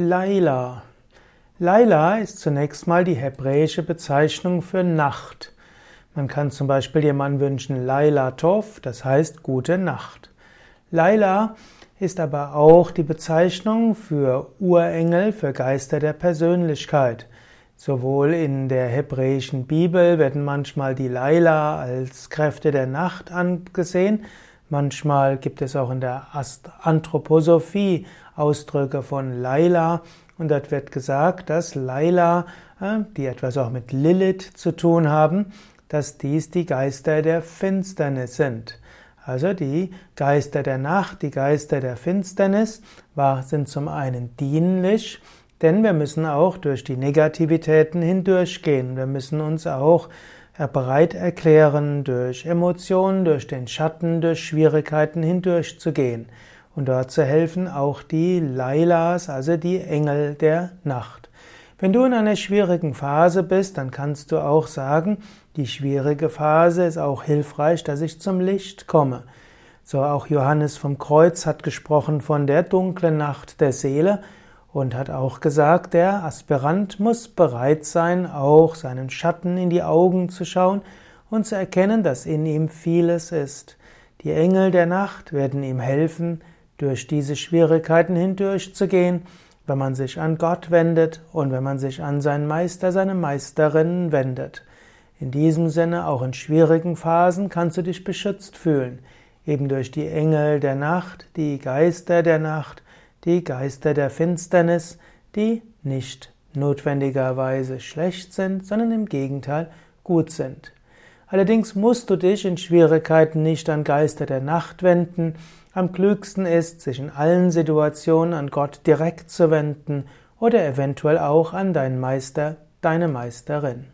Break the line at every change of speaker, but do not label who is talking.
Laila. Laila ist zunächst mal die hebräische Bezeichnung für Nacht. Man kann zum Beispiel jemanden wünschen Laila Tov, das heißt gute Nacht. Laila ist aber auch die Bezeichnung für Urengel, für Geister der Persönlichkeit. Sowohl in der hebräischen Bibel werden manchmal die Laila als Kräfte der Nacht angesehen, manchmal gibt es auch in der Anthroposophie Ausdrücke von Laila und dort wird gesagt, dass Laila, äh, die etwas auch mit Lilith zu tun haben, dass dies die Geister der Finsternis sind. Also die Geister der Nacht, die Geister der Finsternis sind zum einen dienlich, denn wir müssen auch durch die Negativitäten hindurchgehen. Wir müssen uns auch bereit erklären, durch Emotionen, durch den Schatten, durch Schwierigkeiten hindurchzugehen und dort zu helfen auch die Lailas, also die Engel der Nacht. Wenn du in einer schwierigen Phase bist, dann kannst du auch sagen, die schwierige Phase ist auch hilfreich, dass ich zum Licht komme. So auch Johannes vom Kreuz hat gesprochen von der dunklen Nacht der Seele und hat auch gesagt, der Aspirant muss bereit sein, auch seinen Schatten in die Augen zu schauen und zu erkennen, dass in ihm vieles ist. Die Engel der Nacht werden ihm helfen, durch diese Schwierigkeiten hindurchzugehen, wenn man sich an Gott wendet und wenn man sich an seinen Meister, seine Meisterin wendet. In diesem Sinne, auch in schwierigen Phasen kannst du dich beschützt fühlen, eben durch die Engel der Nacht, die Geister der Nacht, die Geister der Finsternis, die nicht notwendigerweise schlecht sind, sondern im Gegenteil gut sind. Allerdings musst du dich in Schwierigkeiten nicht an Geister der Nacht wenden. Am klügsten ist, sich in allen Situationen an Gott direkt zu wenden oder eventuell auch an deinen Meister, deine Meisterin.